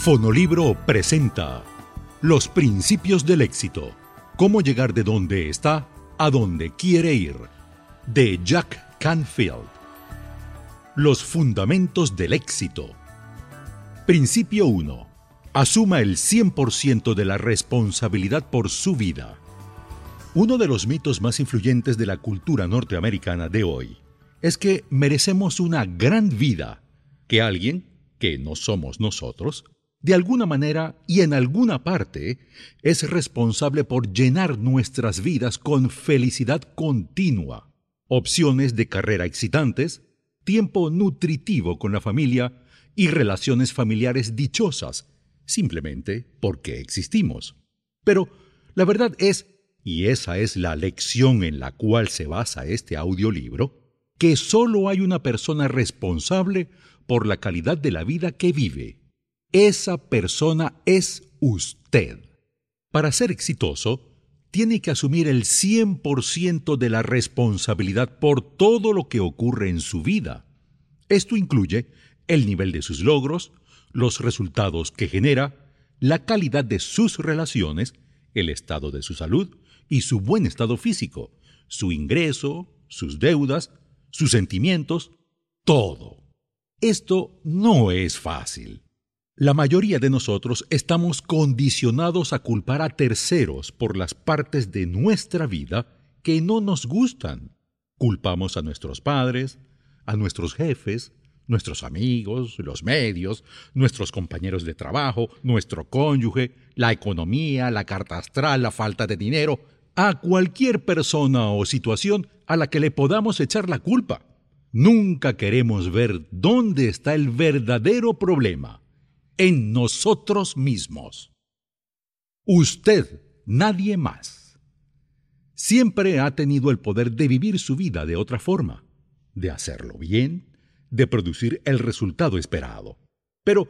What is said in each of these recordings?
Fonolibro presenta Los Principios del Éxito. Cómo llegar de donde está a donde quiere ir. De Jack Canfield. Los Fundamentos del Éxito. Principio 1. Asuma el 100% de la responsabilidad por su vida. Uno de los mitos más influyentes de la cultura norteamericana de hoy es que merecemos una gran vida, que alguien, que no somos nosotros, de alguna manera y en alguna parte, es responsable por llenar nuestras vidas con felicidad continua, opciones de carrera excitantes, tiempo nutritivo con la familia y relaciones familiares dichosas, simplemente porque existimos. Pero la verdad es, y esa es la lección en la cual se basa este audiolibro, que solo hay una persona responsable por la calidad de la vida que vive esa persona es usted. Para ser exitoso, tiene que asumir el 100% de la responsabilidad por todo lo que ocurre en su vida. Esto incluye el nivel de sus logros, los resultados que genera, la calidad de sus relaciones, el estado de su salud y su buen estado físico, su ingreso, sus deudas, sus sentimientos, todo. Esto no es fácil. La mayoría de nosotros estamos condicionados a culpar a terceros por las partes de nuestra vida que no nos gustan. Culpamos a nuestros padres, a nuestros jefes, nuestros amigos, los medios, nuestros compañeros de trabajo, nuestro cónyuge, la economía, la carta astral, la falta de dinero, a cualquier persona o situación a la que le podamos echar la culpa. Nunca queremos ver dónde está el verdadero problema en nosotros mismos. Usted, nadie más. Siempre ha tenido el poder de vivir su vida de otra forma, de hacerlo bien, de producir el resultado esperado. Pero,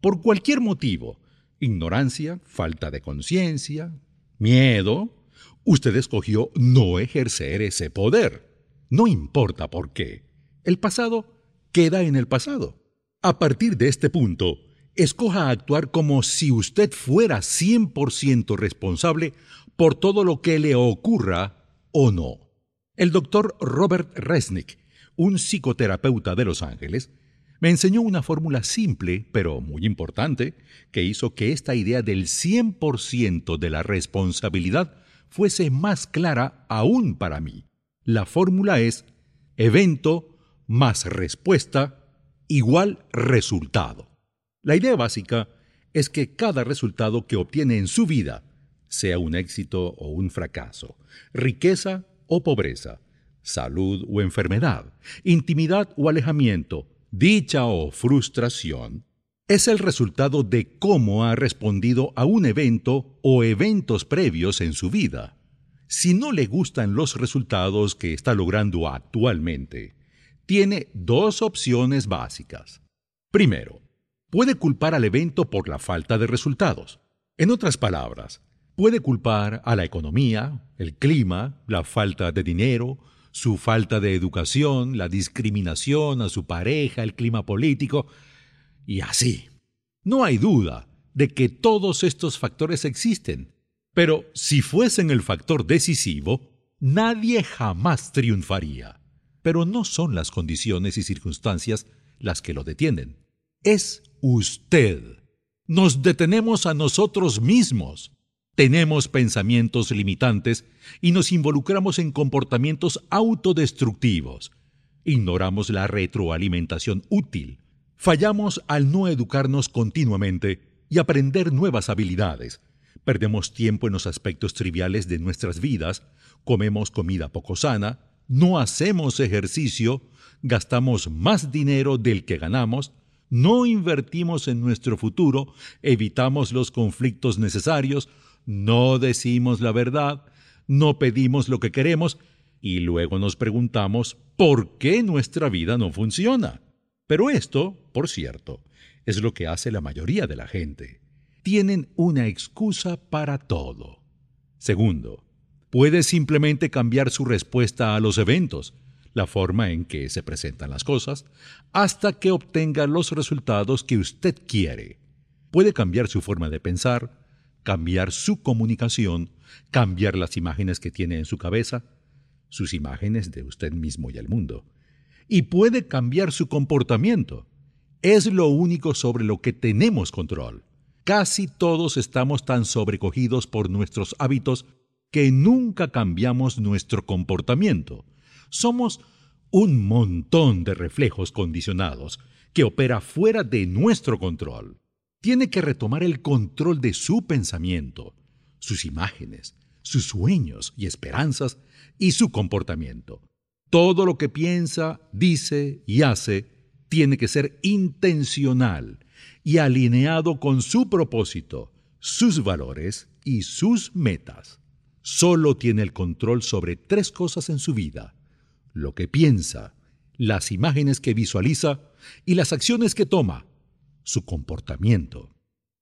por cualquier motivo, ignorancia, falta de conciencia, miedo, usted escogió no ejercer ese poder. No importa por qué. El pasado queda en el pasado. A partir de este punto, escoja actuar como si usted fuera 100% responsable por todo lo que le ocurra o no. El doctor Robert Resnick, un psicoterapeuta de Los Ángeles, me enseñó una fórmula simple, pero muy importante, que hizo que esta idea del 100% de la responsabilidad fuese más clara aún para mí. La fórmula es evento más respuesta igual resultado. La idea básica es que cada resultado que obtiene en su vida, sea un éxito o un fracaso, riqueza o pobreza, salud o enfermedad, intimidad o alejamiento, dicha o frustración, es el resultado de cómo ha respondido a un evento o eventos previos en su vida. Si no le gustan los resultados que está logrando actualmente, tiene dos opciones básicas. Primero, puede culpar al evento por la falta de resultados. En otras palabras, puede culpar a la economía, el clima, la falta de dinero, su falta de educación, la discriminación a su pareja, el clima político, y así. No hay duda de que todos estos factores existen, pero si fuesen el factor decisivo, nadie jamás triunfaría. Pero no son las condiciones y circunstancias las que lo detienen es usted. Nos detenemos a nosotros mismos. Tenemos pensamientos limitantes y nos involucramos en comportamientos autodestructivos. Ignoramos la retroalimentación útil. Fallamos al no educarnos continuamente y aprender nuevas habilidades. Perdemos tiempo en los aspectos triviales de nuestras vidas, comemos comida poco sana, no hacemos ejercicio, gastamos más dinero del que ganamos, no invertimos en nuestro futuro, evitamos los conflictos necesarios, no decimos la verdad, no pedimos lo que queremos y luego nos preguntamos por qué nuestra vida no funciona. Pero esto, por cierto, es lo que hace la mayoría de la gente. Tienen una excusa para todo. Segundo, puede simplemente cambiar su respuesta a los eventos, la forma en que se presentan las cosas, hasta que obtenga los resultados que usted quiere. puede cambiar su forma de pensar, cambiar su comunicación, cambiar las imágenes que tiene en su cabeza, sus imágenes de usted mismo y el mundo, y puede cambiar su comportamiento. Es lo único sobre lo que tenemos control. Casi todos estamos tan sobrecogidos por nuestros hábitos que nunca cambiamos nuestro comportamiento. Somos un montón de reflejos condicionados que opera fuera de nuestro control. Tiene que retomar el control de su pensamiento, sus imágenes, sus sueños y esperanzas y su comportamiento. Todo lo que piensa, dice y hace tiene que ser intencional y alineado con su propósito, sus valores y sus metas. Solo tiene el control sobre tres cosas en su vida, lo que piensa, las imágenes que visualiza y las acciones que toma, su comportamiento.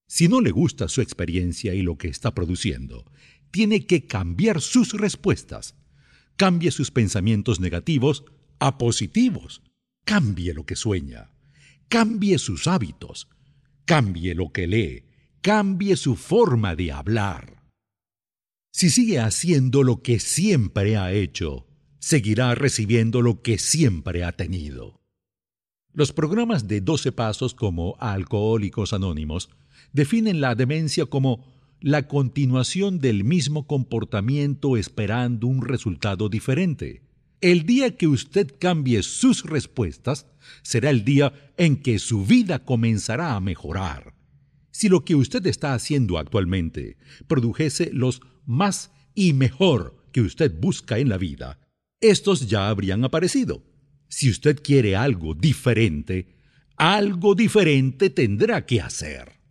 Si no le gusta su experiencia y lo que está produciendo, tiene que cambiar sus respuestas. Cambie sus pensamientos negativos a positivos. Cambie lo que sueña. Cambie sus hábitos. Cambie lo que lee. Cambie su forma de hablar. Si sigue haciendo lo que siempre ha hecho, seguirá recibiendo lo que siempre ha tenido. Los programas de 12 pasos como Alcohólicos Anónimos definen la demencia como la continuación del mismo comportamiento esperando un resultado diferente. El día que usted cambie sus respuestas será el día en que su vida comenzará a mejorar. Si lo que usted está haciendo actualmente produjese los más y mejor que usted busca en la vida, estos ya habrían aparecido. Si usted quiere algo diferente, algo diferente tendrá que hacer.